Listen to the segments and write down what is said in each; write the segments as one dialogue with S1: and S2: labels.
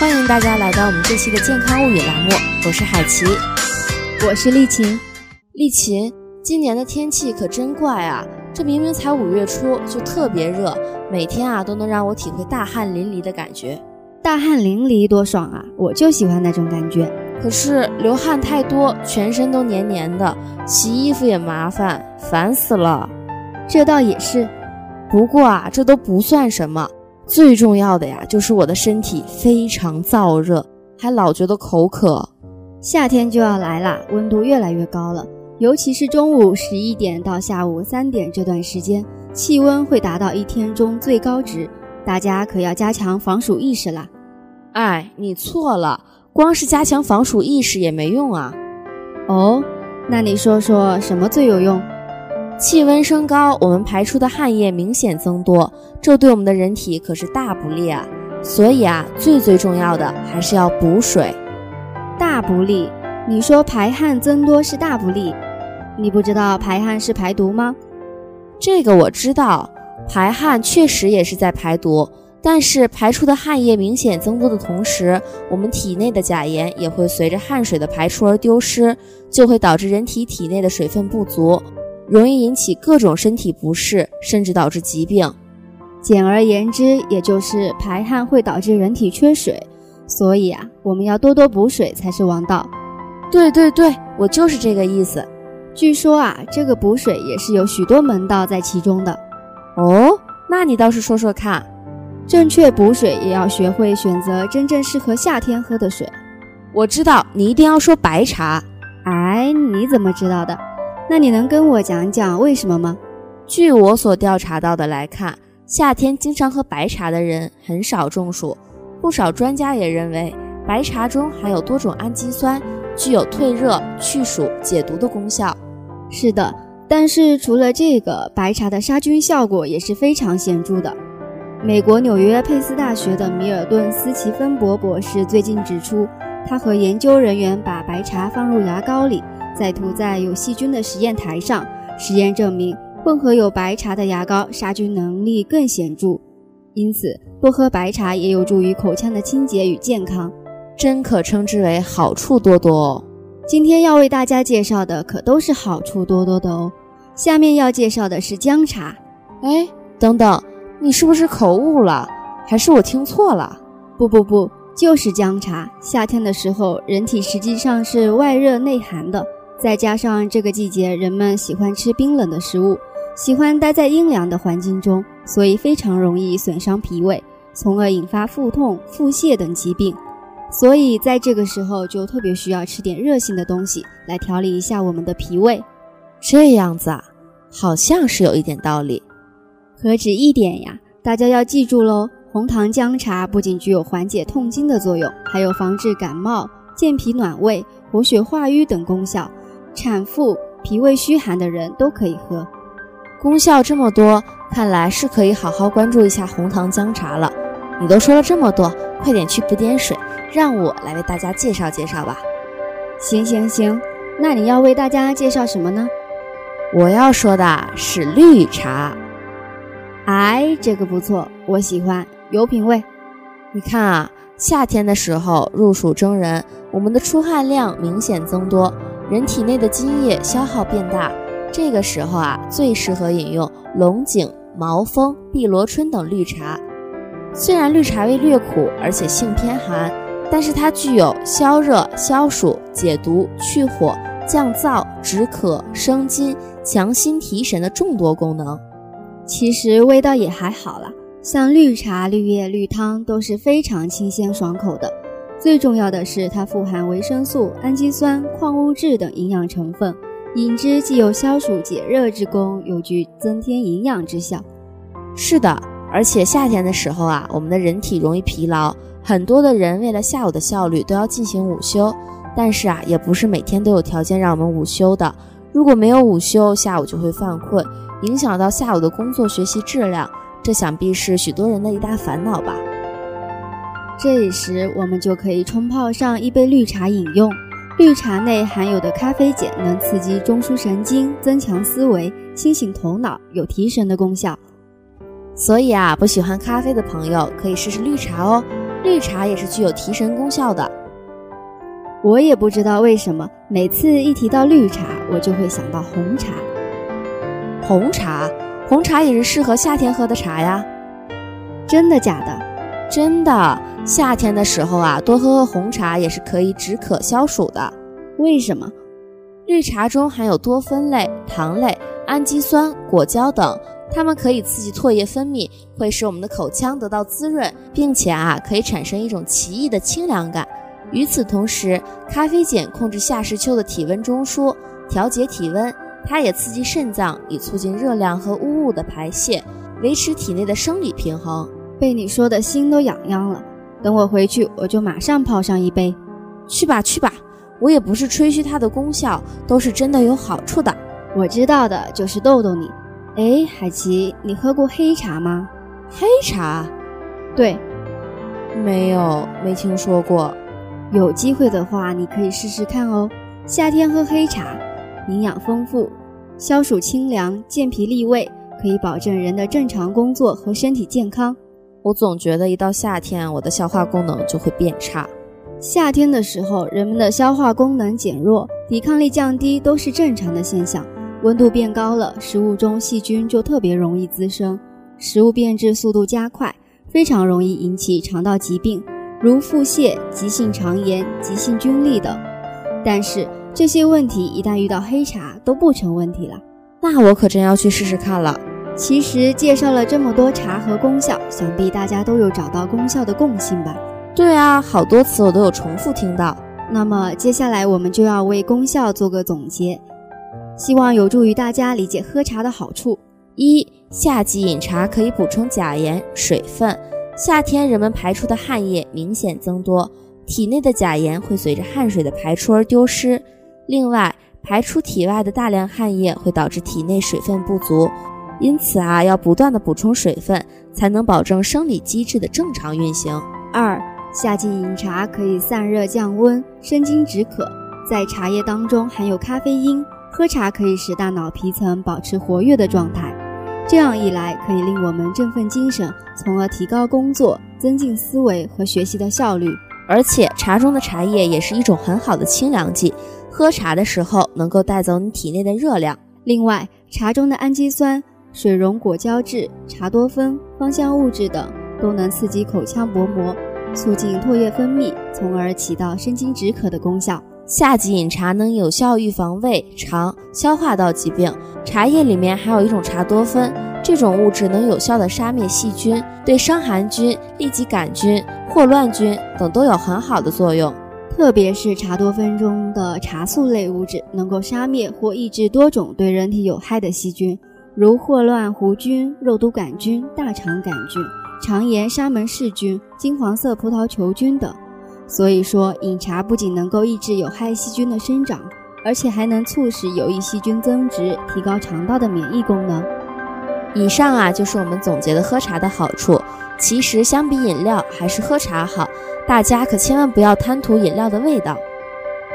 S1: 欢迎大家来到我们这期的健康物语栏目，我是海琪，
S2: 我是丽琴。
S1: 丽琴，今年的天气可真怪啊！这明明才五月初，就特别热，每天啊都能让我体会大汗淋漓的感觉。
S2: 大汗淋漓多爽啊！我就喜欢那种感觉。
S1: 可是流汗太多，全身都黏黏的，洗衣服也麻烦，烦死了。
S2: 这倒也是，
S1: 不过啊，这都不算什么。最重要的呀，就是我的身体非常燥热，还老觉得口渴。
S2: 夏天就要来啦，温度越来越高了，尤其是中午十一点到下午三点这段时间，气温会达到一天中最高值，大家可要加强防暑意识啦。
S1: 哎，你错了，光是加强防暑意识也没用啊。
S2: 哦，那你说说什么最有用？
S1: 气温升高，我们排出的汗液明显增多，这对我们的人体可是大不利啊！所以啊，最最重要的还是要补水。
S2: 大不利？你说排汗增多是大不利？你不知道排汗是排毒吗？
S1: 这个我知道，排汗确实也是在排毒，但是排出的汗液明显增多的同时，我们体内的钾盐也会随着汗水的排出而丢失，就会导致人体体内的水分不足。容易引起各种身体不适，甚至导致疾病。
S2: 简而言之，也就是排汗会导致人体缺水，所以啊，我们要多多补水才是王道。
S1: 对对对，我就是这个意思。
S2: 据说啊，这个补水也是有许多门道在其中的。
S1: 哦，那你倒是说说看。
S2: 正确补水也要学会选择真正适合夏天喝的水。
S1: 我知道你一定要说白茶。
S2: 哎，你怎么知道的？那你能跟我讲讲为什么吗？
S1: 据我所调查到的来看，夏天经常喝白茶的人很少中暑。不少专家也认为，白茶中含有多种氨基酸，具有退热、去暑、解毒的功效。
S2: 是的，但是除了这个，白茶的杀菌效果也是非常显著的。美国纽约佩斯大学的米尔顿·斯奇芬伯博士最近指出，他和研究人员把白茶放入牙膏里。再涂在有细菌的实验台上，实验证明混合有白茶的牙膏杀菌能力更显著，因此多喝白茶也有助于口腔的清洁与健康，
S1: 真可称之为好处多多哦。
S2: 今天要为大家介绍的可都是好处多多的哦。下面要介绍的是姜茶。
S1: 哎，等等，你是不是口误了？还是我听错了？
S2: 不不不，就是姜茶。夏天的时候，人体实际上是外热内寒的。再加上这个季节，人们喜欢吃冰冷的食物，喜欢待在阴凉的环境中，所以非常容易损伤脾胃，从而引发腹痛、腹泻等疾病。所以在这个时候，就特别需要吃点热性的东西来调理一下我们的脾胃。
S1: 这样子啊，好像是有一点道理。
S2: 何止一点呀！大家要记住喽，红糖姜茶不仅具有缓解痛经的作用，还有防治感冒、健脾暖胃、活血化瘀等功效。产妇、脾胃虚寒的人都可以喝，
S1: 功效这么多，看来是可以好好关注一下红糖姜茶了。你都说了这么多，快点去补点水，让我来为大家介绍介绍吧。
S2: 行行行，那你要为大家介绍什么呢？
S1: 我要说的是绿茶。
S2: 哎，这个不错，我喜欢，有品味。
S1: 你看啊，夏天的时候入暑蒸人，我们的出汗量明显增多。人体内的津液消耗变大，这个时候啊，最适合饮用龙井、毛峰、碧螺春等绿茶。虽然绿茶味略苦，而且性偏寒，但是它具有消热、消暑、解毒、去火、降燥、止渴、生津、强心提神的众多功能。
S2: 其实味道也还好了，像绿茶、绿叶、绿汤都是非常清鲜爽口的。最重要的是，它富含维生素、氨基酸、矿物质等营养成分，饮之既有消暑解热之功，又具增添营养之效。
S1: 是的，而且夏天的时候啊，我们的人体容易疲劳，很多的人为了下午的效率都要进行午休，但是啊，也不是每天都有条件让我们午休的。如果没有午休，下午就会犯困，影响到下午的工作学习质量，这想必是许多人的一大烦恼吧。
S2: 这时，我们就可以冲泡上一杯绿茶饮用。绿茶内含有的咖啡碱能刺激中枢神经，增强思维，清醒头脑，有提神的功效。
S1: 所以啊，不喜欢咖啡的朋友可以试试绿茶哦。绿茶也是具有提神功效的。
S2: 我也不知道为什么，每次一提到绿茶，我就会想到红茶。
S1: 红茶，红茶也是适合夏天喝的茶呀。
S2: 真的假的？
S1: 真的。夏天的时候啊，多喝喝红茶也是可以止渴消暑的。
S2: 为什么？
S1: 绿茶中含有多酚类、糖类、氨基酸、果胶等，它们可以刺激唾液分泌，会使我们的口腔得到滋润，并且啊，可以产生一种奇异的清凉感。与此同时，咖啡碱控制夏时秋的体温中枢，调节体温。它也刺激肾脏，以促进热量和污物的排泄，维持体内的生理平衡。
S2: 被你说的心都痒痒了。等我回去，我就马上泡上一杯。
S1: 去吧，去吧。我也不是吹嘘它的功效，都是真的有好处的。
S2: 我知道的，就是逗逗你。哎，海琪，你喝过黑茶吗？
S1: 黑茶？
S2: 对，
S1: 没有，没听说过。
S2: 有机会的话，你可以试试看哦。夏天喝黑茶，营养丰富，消暑清凉，健脾利胃，可以保证人的正常工作和身体健康。
S1: 我总觉得一到夏天，我的消化功能就会变差。
S2: 夏天的时候，人们的消化功能减弱，抵抗力降低，都是正常的现象。温度变高了，食物中细菌就特别容易滋生，食物变质速度加快，非常容易引起肠道疾病，如腹泻、急性肠炎、急性菌痢等。但是这些问题一旦遇到黑茶都不成问题了。
S1: 那我可真要去试试看了。
S2: 其实介绍了这么多茶和功效，想必大家都有找到功效的共性吧？
S1: 对啊，好多词我都有重复听到。
S2: 那么接下来我们就要为功效做个总结，希望有助于大家理解喝茶的好处。
S1: 一、夏季饮茶可以补充钾盐、水分。夏天人们排出的汗液明显增多，体内的钾盐会随着汗水的排出而丢失。另外，排出体外的大量汗液会导致体内水分不足，因此啊，要不断的补充水分，才能保证生理机制的正常运行。
S2: 二。夏季饮茶可以散热降温、生津止渴，在茶叶当中含有咖啡因，喝茶可以使大脑皮层保持活跃的状态，这样一来可以令我们振奋精神，从而提高工作、增进思维和学习的效率。
S1: 而且茶中的茶叶也是一种很好的清凉剂，喝茶的时候能够带走你体内的热量。
S2: 另外，茶中的氨基酸、水溶果胶质、茶多酚、芳香物质等都能刺激口腔薄膜。促进唾液分泌，从而起到生津止渴的功效。
S1: 夏季饮茶能有效预防胃肠消化道疾病。茶叶里面含有一种茶多酚，这种物质能有效的杀灭细菌，对伤寒菌、痢疾杆菌、霍乱菌等都有很好的作用。
S2: 特别是茶多酚中的茶素类物质，能够杀灭或抑制多种对人体有害的细菌，如霍乱弧菌、肉毒杆菌、大肠杆菌。肠炎沙门氏菌、金黄色葡萄球菌等，所以说饮茶不仅能够抑制有害细菌的生长，而且还能促使有益细菌增殖，提高肠道的免疫功能。
S1: 以上啊就是我们总结的喝茶的好处。其实相比饮料，还是喝茶好，大家可千万不要贪图饮料的味道。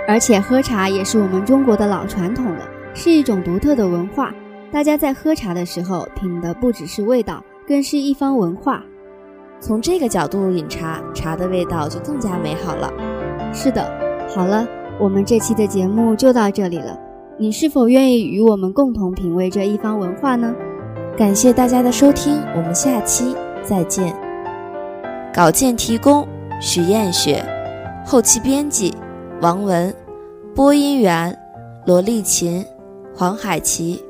S2: 而且喝茶也是我们中国的老传统了，是一种独特的文化。大家在喝茶的时候，品的不只是味道，更是一方文化。
S1: 从这个角度饮茶，茶的味道就更加美好了。
S2: 是的，好了，我们这期的节目就到这里了。你是否愿意与我们共同品味这一方文化呢？
S1: 感谢大家的收听，我们下期再见。稿件提供：许艳雪，后期编辑：王文，播音员：罗丽琴、黄海琪。